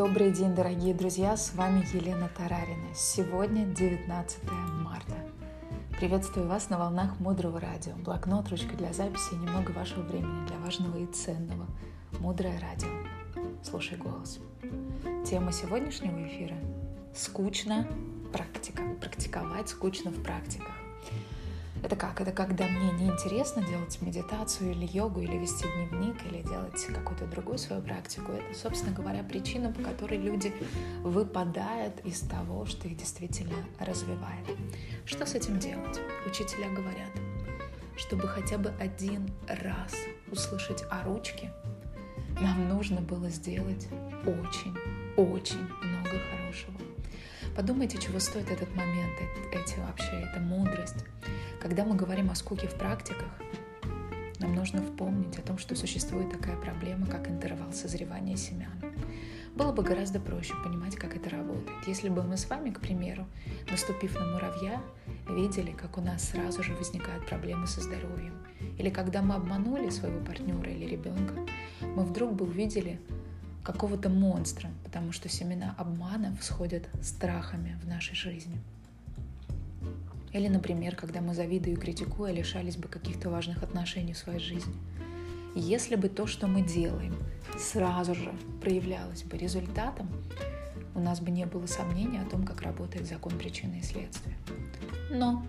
Добрый день, дорогие друзья! С вами Елена Тарарина. Сегодня 19 марта. Приветствую вас на волнах Мудрого радио. Блокнот, ручка для записи и немного вашего времени для важного и ценного. Мудрое радио. Слушай голос. Тема сегодняшнего эфира – скучно практика. Практиковать скучно в практиках. Это как? Это когда мне неинтересно делать медитацию или йогу, или вести дневник, или делать какую-то другую свою практику. Это, собственно говоря, причина, по которой люди выпадают из того, что их действительно развивает. Что с этим делать? Учителя говорят, чтобы хотя бы один раз услышать о ручке, нам нужно было сделать очень, очень много хорошего. Подумайте, чего стоит этот момент, эти вообще, эта мудрость. Когда мы говорим о скуке в практиках, нам нужно вспомнить о том, что существует такая проблема, как интервал созревания семян. Было бы гораздо проще понимать, как это работает, если бы мы с вами, к примеру, наступив на муравья, видели, как у нас сразу же возникают проблемы со здоровьем. Или когда мы обманули своего партнера или ребенка, мы вдруг бы увидели какого-то монстра, потому что семена обмана всходят страхами в нашей жизни. Или, например, когда мы завидуя и критикуя лишались бы каких-то важных отношений в своей жизни. Если бы то, что мы делаем, сразу же проявлялось бы результатом, у нас бы не было сомнений о том, как работает закон причины и следствия. Но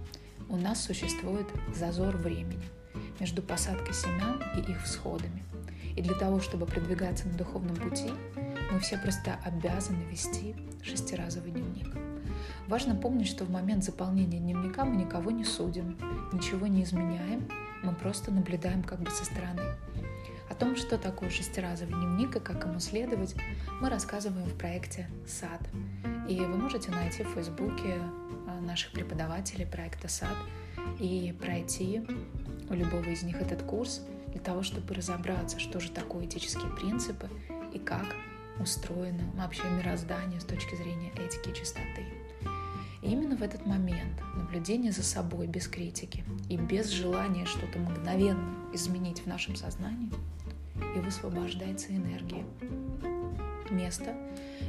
у нас существует зазор времени между посадкой семян и их всходами. И для того, чтобы продвигаться на духовном пути, мы все просто обязаны вести шестиразовый дневник. Важно помнить, что в момент заполнения дневника мы никого не судим, ничего не изменяем, мы просто наблюдаем как бы со стороны. О том, что такое шестиразовый дневник и как ему следовать, мы рассказываем в проекте «САД». И вы можете найти в Фейсбуке а, наших преподавателей проекта «САД» и пройти у любого из них этот курс для того, чтобы разобраться, что же такое этические принципы и как устроено вообще мироздание с точки зрения этики и чистоты. И именно в этот момент наблюдение за собой без критики и без желания что-то мгновенно изменить в нашем сознании, и высвобождается энергия. Место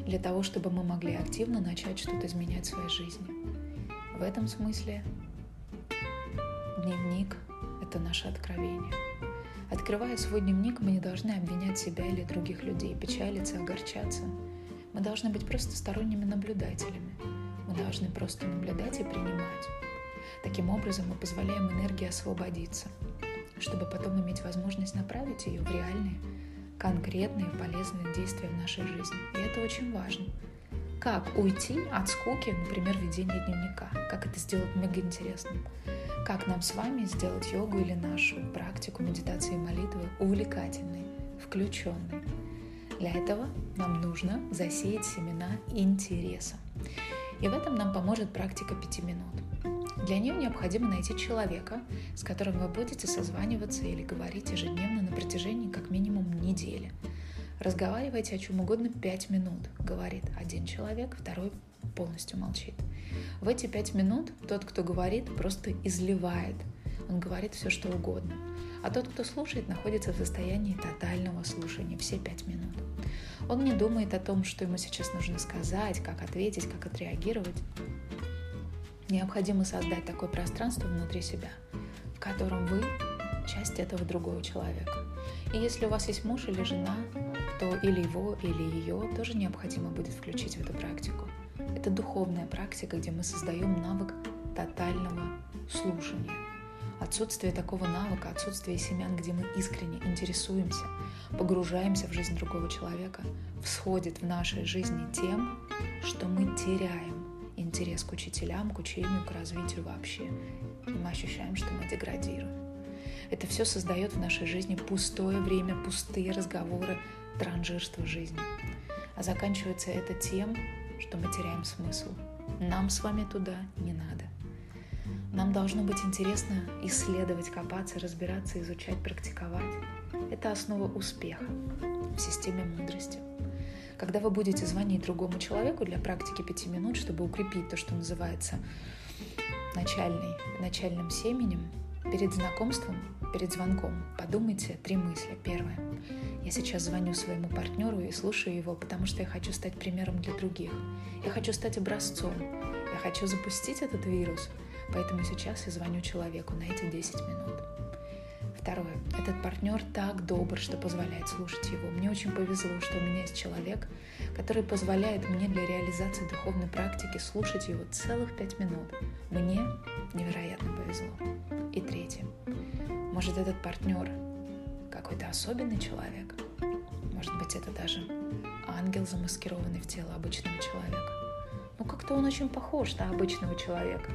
для того, чтобы мы могли активно начать что-то изменять в своей жизни. В этом смысле дневник — это наше откровение. Открывая свой дневник, мы не должны обвинять себя или других людей, печалиться, огорчаться. Мы должны быть просто сторонними наблюдателями — мы должны просто наблюдать и принимать. Таким образом мы позволяем энергии освободиться, чтобы потом иметь возможность направить ее в реальные, конкретные, полезные действия в нашей жизни. И это очень важно. Как уйти от скуки, например, ведения дневника? Как это сделать мега интересным? Как нам с вами сделать йогу или нашу практику медитации и молитвы увлекательной, включенной? Для этого нам нужно засеять семена интереса. И в этом нам поможет практика пяти минут. Для нее необходимо найти человека, с которым вы будете созваниваться или говорить ежедневно на протяжении как минимум недели. Разговаривайте о чем угодно пять минут, говорит один человек, второй полностью молчит. В эти пять минут тот, кто говорит, просто изливает. Он говорит все, что угодно. А тот, кто слушает, находится в состоянии тотального слушания все пять минут. Он не думает о том, что ему сейчас нужно сказать, как ответить, как отреагировать. Необходимо создать такое пространство внутри себя, в котором вы часть этого другого человека. И если у вас есть муж или жена, то или его, или ее тоже необходимо будет включить в эту практику. Это духовная практика, где мы создаем навык тотального слушания – Отсутствие такого навыка, отсутствие семян, где мы искренне интересуемся, погружаемся в жизнь другого человека, всходит в нашей жизни тем, что мы теряем интерес к учителям, к учению, к развитию вообще. И мы ощущаем, что мы деградируем. Это все создает в нашей жизни пустое время, пустые разговоры, транжирство жизни. А заканчивается это тем, что мы теряем смысл. Нам с вами туда не надо. Нам должно быть интересно исследовать, копаться, разбираться, изучать, практиковать. Это основа успеха в системе мудрости. Когда вы будете звонить другому человеку для практики пяти минут, чтобы укрепить то, что называется начальный, начальным семенем, Перед знакомством, перед звонком подумайте три мысли. Первое. Я сейчас звоню своему партнеру и слушаю его, потому что я хочу стать примером для других. Я хочу стать образцом. Я хочу запустить этот вирус. Поэтому сейчас я звоню человеку на эти 10 минут. Второе. Этот партнер так добр, что позволяет слушать его. Мне очень повезло, что у меня есть человек, который позволяет мне для реализации духовной практики слушать его целых пять минут. Мне невероятно повезло. И третье. Может, этот партнер какой-то особенный человек? Может быть, это даже ангел, замаскированный в тело обычного человека? Ну, как-то он очень похож на обычного человека.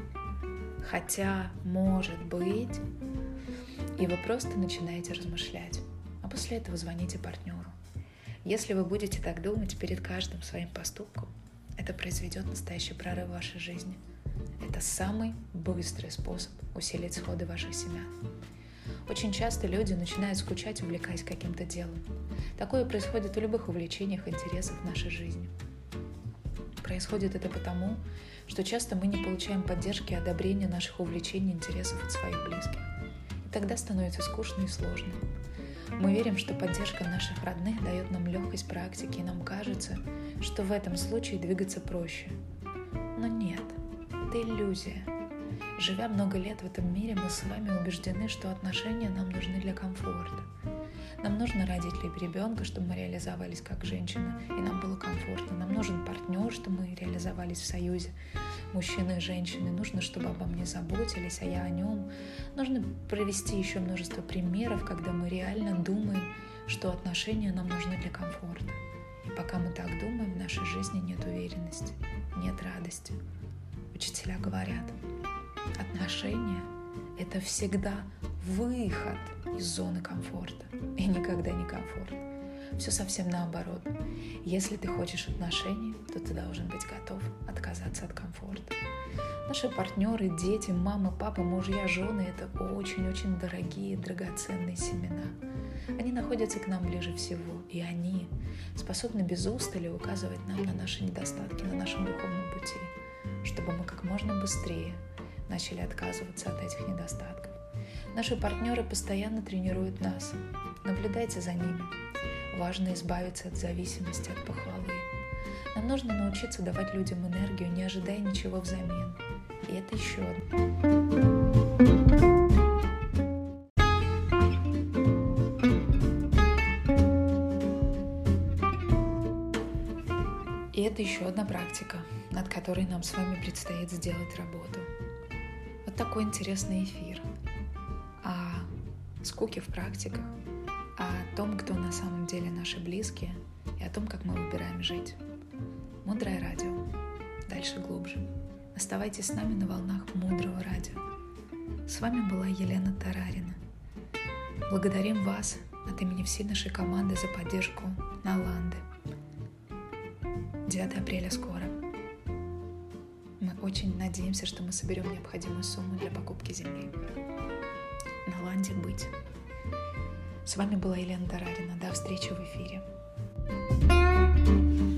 Хотя, может быть, и вы просто начинаете размышлять, а после этого звоните партнеру. Если вы будете так думать перед каждым своим поступком, это произведет настоящий прорыв в вашей жизни. Это самый быстрый способ усилить сходы ваших семян. Очень часто люди начинают скучать, увлекаясь каким-то делом. Такое происходит в любых увлечениях, интересах нашей жизни. Происходит это потому, что часто мы не получаем поддержки и одобрения наших увлечений интересов от своих близких. И тогда становится скучно и сложно. Мы верим, что поддержка наших родных дает нам легкость практики, и нам кажется, что в этом случае двигаться проще. Но нет, это иллюзия – Живя много лет в этом мире, мы с вами убеждены, что отношения нам нужны для комфорта. Нам нужно родить либо ребенка, чтобы мы реализовались как женщина, и нам было комфортно. Нам нужен партнер, чтобы мы реализовались в союзе мужчины и женщины. Нужно, чтобы обо мне заботились, а я о нем. Нужно провести еще множество примеров, когда мы реально думаем, что отношения нам нужны для комфорта. И пока мы так думаем, в нашей жизни нет уверенности, нет радости. Учителя говорят, Отношения — это всегда выход из зоны комфорта и никогда не комфорт. Все совсем наоборот. Если ты хочешь отношений, то ты должен быть готов отказаться от комфорта. Наши партнеры, дети, мама, папа, мужья, жены — это очень-очень дорогие, драгоценные семена. Они находятся к нам ближе всего, и они способны без устали указывать нам на наши недостатки на нашем духовном пути, чтобы мы как можно быстрее начали отказываться от этих недостатков. Наши партнеры постоянно тренируют нас. Наблюдайте за ними. Важно избавиться от зависимости, от похвалы. Нам нужно научиться давать людям энергию, не ожидая ничего взамен. И это еще одно. И это еще одна практика, над которой нам с вами предстоит сделать работу такой интересный эфир скуке в практиках, о том, кто на самом деле наши близкие и о том, как мы выбираем жить. Мудрое радио. Дальше глубже. Оставайтесь с нами на волнах мудрого радио. С вами была Елена Тарарина. Благодарим вас от имени всей нашей команды за поддержку на Ланды. 9 апреля скоро. Мы очень надеемся, что мы соберем необходимую сумму для покупки земли на Ланде быть. С вами была Елена Тарарина. До встречи в эфире. thank you